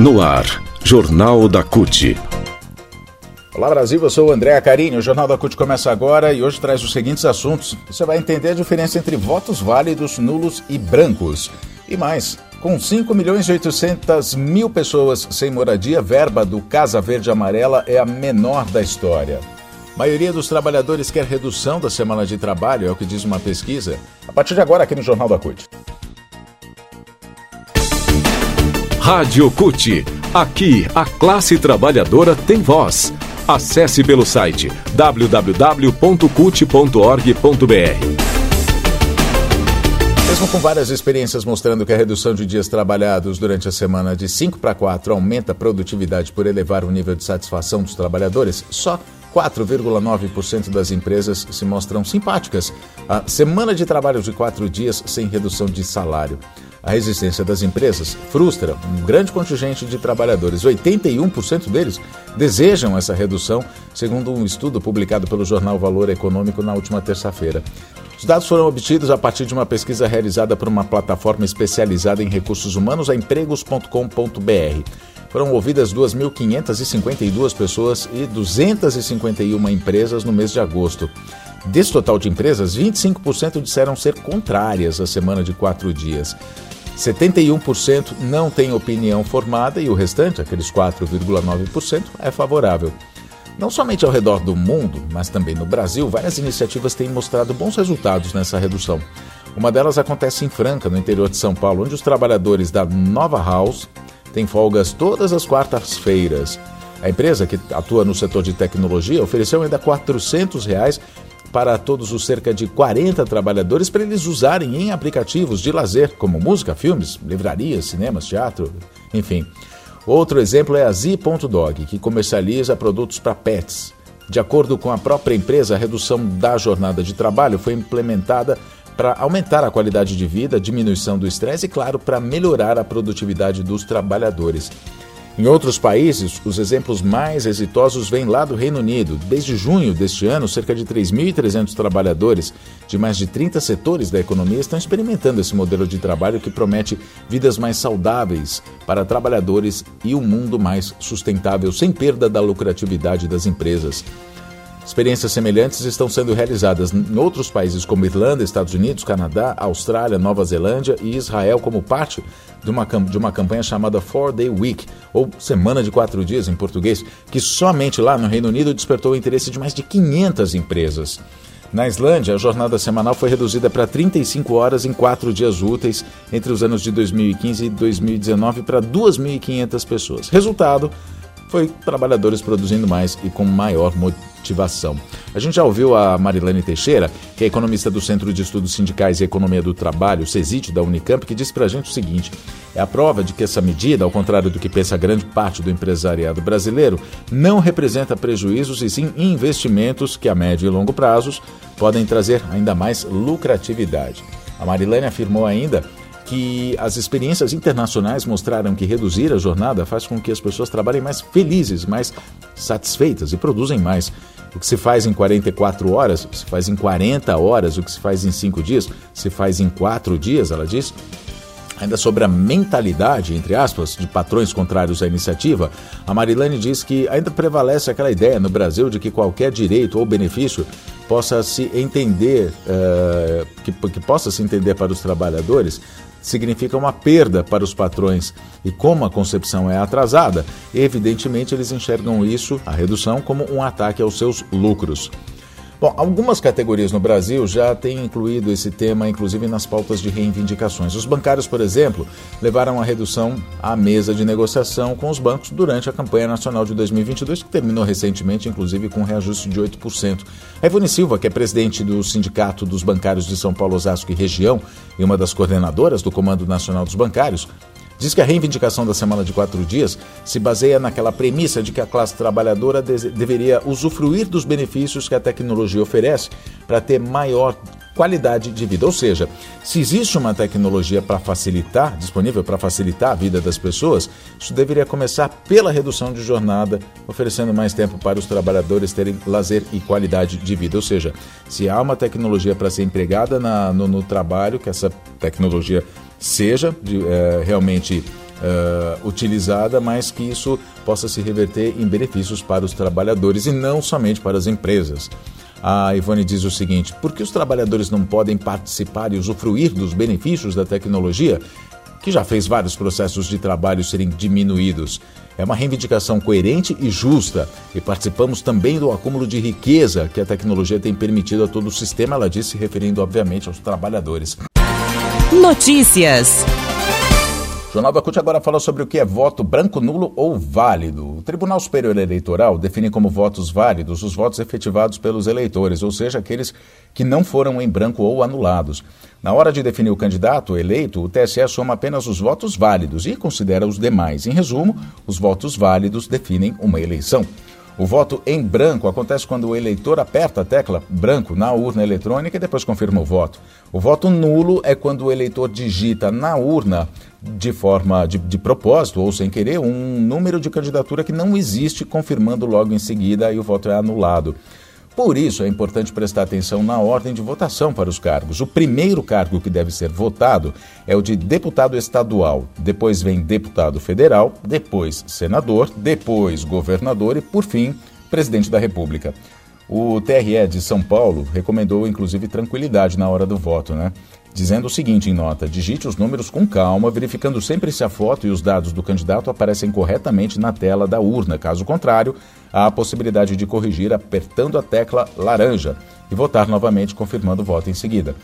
No ar, Jornal da CUT. Olá Brasil, eu sou o André Carinho. O Jornal da CUT começa agora e hoje traz os seguintes assuntos. Você vai entender a diferença entre votos válidos, nulos e brancos. E mais, com 5 milhões e 800 mil pessoas sem moradia, verba do Casa Verde Amarela é a menor da história. A maioria dos trabalhadores quer redução da semana de trabalho, é o que diz uma pesquisa. A partir de agora, aqui no Jornal da CUT. Rádio CUT. Aqui, a classe trabalhadora tem voz. Acesse pelo site www.cut.org.br. Mesmo com várias experiências mostrando que a redução de dias trabalhados durante a semana de 5 para 4 aumenta a produtividade por elevar o nível de satisfação dos trabalhadores, só 4,9% das empresas se mostram simpáticas à semana de trabalho de quatro dias sem redução de salário. A resistência das empresas frustra um grande contingente de trabalhadores. 81% deles desejam essa redução, segundo um estudo publicado pelo jornal Valor Econômico na última terça-feira. Os dados foram obtidos a partir de uma pesquisa realizada por uma plataforma especializada em recursos humanos, a empregos.com.br. Foram ouvidas 2.552 pessoas e 251 empresas no mês de agosto. Desse total de empresas, 25% disseram ser contrárias à semana de quatro dias. 71% não tem opinião formada e o restante, aqueles 4,9%, é favorável. Não somente ao redor do mundo, mas também no Brasil, várias iniciativas têm mostrado bons resultados nessa redução. Uma delas acontece em Franca, no interior de São Paulo, onde os trabalhadores da Nova House têm folgas todas as quartas-feiras. A empresa, que atua no setor de tecnologia, ofereceu ainda 400 reais para todos os cerca de 40 trabalhadores para eles usarem em aplicativos de lazer, como música, filmes, livrarias, cinemas, teatro, enfim. Outro exemplo é a Z.dog, que comercializa produtos para pets. De acordo com a própria empresa, a redução da jornada de trabalho foi implementada para aumentar a qualidade de vida, diminuição do estresse e, claro, para melhorar a produtividade dos trabalhadores. Em outros países, os exemplos mais exitosos vêm lá do Reino Unido. Desde junho deste ano, cerca de 3.300 trabalhadores de mais de 30 setores da economia estão experimentando esse modelo de trabalho que promete vidas mais saudáveis para trabalhadores e um mundo mais sustentável, sem perda da lucratividade das empresas. Experiências semelhantes estão sendo realizadas em outros países como Irlanda, Estados Unidos, Canadá, Austrália, Nova Zelândia e Israel como parte de uma, de uma campanha chamada Four Day Week, ou Semana de Quatro Dias em português, que somente lá no Reino Unido despertou o interesse de mais de 500 empresas. Na Islândia, a jornada semanal foi reduzida para 35 horas em quatro dias úteis entre os anos de 2015 e 2019 para 2.500 pessoas. Resultado, foi trabalhadores produzindo mais e com maior motivação. A gente já ouviu a Marilene Teixeira, que é economista do Centro de Estudos Sindicais e Economia do Trabalho, CESIT, da Unicamp, que disse para a gente o seguinte: é a prova de que essa medida, ao contrário do que pensa grande parte do empresariado brasileiro, não representa prejuízos e sim investimentos que, a médio e longo prazos, podem trazer ainda mais lucratividade. A Marilene afirmou ainda que as experiências internacionais mostraram que reduzir a jornada faz com que as pessoas trabalhem mais felizes, mais satisfeitas e produzem mais. O que se faz em 44 horas, se faz em 40 horas, o que se faz em 5 dias, se faz em 4 dias, ela diz. Ainda sobre a mentalidade, entre aspas, de patrões contrários à iniciativa, a Marilane diz que ainda prevalece aquela ideia no Brasil de que qualquer direito ou benefício possa se entender, uh, que, que possa se entender para os trabalhadores, significa uma perda para os patrões. E como a concepção é atrasada, evidentemente eles enxergam isso, a redução, como um ataque aos seus lucros. Bom, algumas categorias no Brasil já têm incluído esse tema, inclusive nas pautas de reivindicações. Os bancários, por exemplo, levaram a redução à mesa de negociação com os bancos durante a campanha nacional de 2022, que terminou recentemente, inclusive, com um reajuste de 8%. A Ivone Silva, que é presidente do Sindicato dos Bancários de São Paulo, Osasco e Região e uma das coordenadoras do Comando Nacional dos Bancários, Diz que a reivindicação da semana de quatro dias se baseia naquela premissa de que a classe trabalhadora deveria usufruir dos benefícios que a tecnologia oferece para ter maior qualidade de vida. Ou seja, se existe uma tecnologia para facilitar, disponível para facilitar a vida das pessoas, isso deveria começar pela redução de jornada, oferecendo mais tempo para os trabalhadores terem lazer e qualidade de vida. Ou seja, se há uma tecnologia para ser empregada na, no, no trabalho, que essa tecnologia seja de, é, realmente uh, utilizada, mas que isso possa se reverter em benefícios para os trabalhadores e não somente para as empresas. A Ivone diz o seguinte: por que os trabalhadores não podem participar e usufruir dos benefícios da tecnologia, que já fez vários processos de trabalho serem diminuídos? É uma reivindicação coerente e justa e participamos também do acúmulo de riqueza que a tecnologia tem permitido a todo o sistema, ela disse, referindo obviamente aos trabalhadores. Notícias. O Jornal da CUT agora fala sobre o que é voto branco, nulo ou válido. O Tribunal Superior Eleitoral define como votos válidos os votos efetivados pelos eleitores, ou seja, aqueles que não foram em branco ou anulados. Na hora de definir o candidato eleito, o TSE soma apenas os votos válidos e considera os demais. Em resumo, os votos válidos definem uma eleição. O voto em branco acontece quando o eleitor aperta a tecla branco na urna eletrônica e depois confirma o voto. O voto nulo é quando o eleitor digita na urna de forma de, de, propósito ou sem querer um número de candidatura que não existe, confirmando logo em seguida e o voto é anulado. Por isso, é importante prestar atenção na ordem de votação para os cargos. O primeiro cargo que deve ser votado é o de deputado estadual, depois vem deputado federal, depois senador, depois governador e, por fim, presidente da República. O TRE de São Paulo recomendou, inclusive, tranquilidade na hora do voto, né? Dizendo o seguinte em nota: digite os números com calma, verificando sempre se a foto e os dados do candidato aparecem corretamente na tela da urna. Caso contrário, há a possibilidade de corrigir apertando a tecla laranja e votar novamente, confirmando o voto em seguida.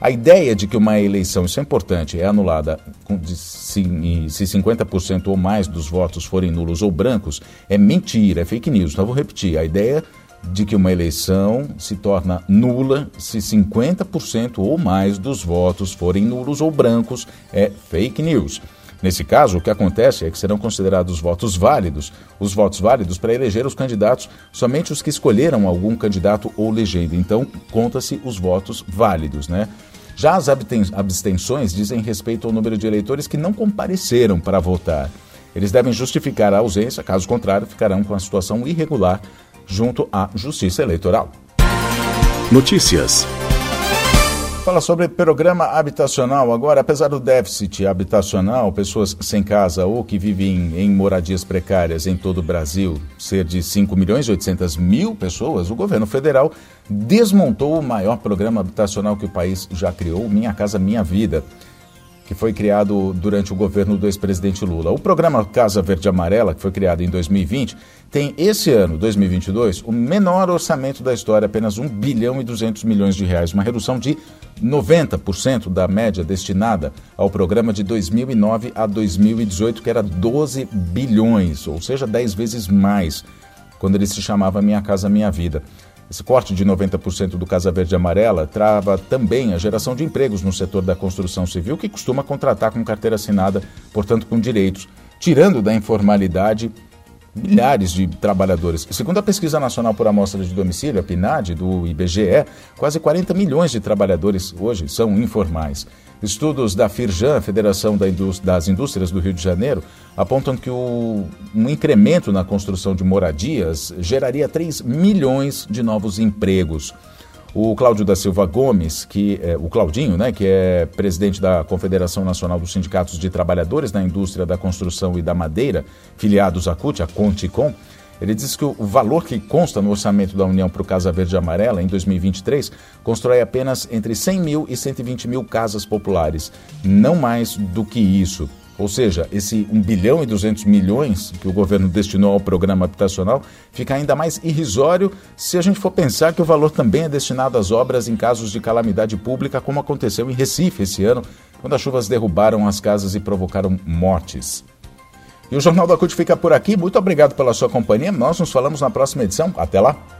A ideia de que uma eleição, isso é importante, é anulada se 50% ou mais dos votos forem nulos ou brancos é mentira, é fake news. Então, vou repetir: a ideia de que uma eleição se torna nula se 50% ou mais dos votos forem nulos ou brancos, é fake news. Nesse caso, o que acontece é que serão considerados votos válidos, os votos válidos para eleger os candidatos, somente os que escolheram algum candidato ou legenda. Então, conta-se os votos válidos, né? Já as abstenções dizem respeito ao número de eleitores que não compareceram para votar. Eles devem justificar a ausência, caso contrário, ficarão com a situação irregular junto à Justiça Eleitoral. Notícias. Fala sobre programa habitacional. Agora, apesar do déficit habitacional, pessoas sem casa ou que vivem em moradias precárias em todo o Brasil ser de 5 milhões e 800 mil pessoas, o governo federal desmontou o maior programa habitacional que o país já criou, Minha Casa Minha Vida que foi criado durante o governo do ex-presidente Lula. O programa Casa Verde Amarela, que foi criado em 2020, tem esse ano, 2022, o menor orçamento da história, apenas 1 bilhão e 200 milhões de reais, uma redução de 90% da média destinada ao programa de 2009 a 2018, que era 12 bilhões, ou seja, 10 vezes mais, quando ele se chamava Minha Casa Minha Vida. Esse corte de 90% do Casa Verde Amarela trava também a geração de empregos no setor da construção civil, que costuma contratar com carteira assinada, portanto com direitos, tirando da informalidade milhares de trabalhadores. Segundo a Pesquisa Nacional por Amostra de Domicílio, a PNAD, do IBGE, quase 40 milhões de trabalhadores hoje são informais. Estudos da Firjan, Federação das Indústrias do Rio de Janeiro, apontam que o, um incremento na construção de moradias geraria 3 milhões de novos empregos. O Cláudio da Silva Gomes, que é, o Claudinho, né, que é presidente da Confederação Nacional dos Sindicatos de Trabalhadores da Indústria da Construção e da Madeira, filiados à CUT, a Conticom, ele diz que o valor que consta no orçamento da União para o Casa Verde e Amarela em 2023 constrói apenas entre 100 mil e 120 mil casas populares, não mais do que isso. Ou seja, esse 1 bilhão e 200 milhões que o governo destinou ao programa habitacional fica ainda mais irrisório se a gente for pensar que o valor também é destinado às obras em casos de calamidade pública, como aconteceu em Recife esse ano, quando as chuvas derrubaram as casas e provocaram mortes. E o Jornal da CUT fica por aqui. Muito obrigado pela sua companhia. Nós nos falamos na próxima edição. Até lá!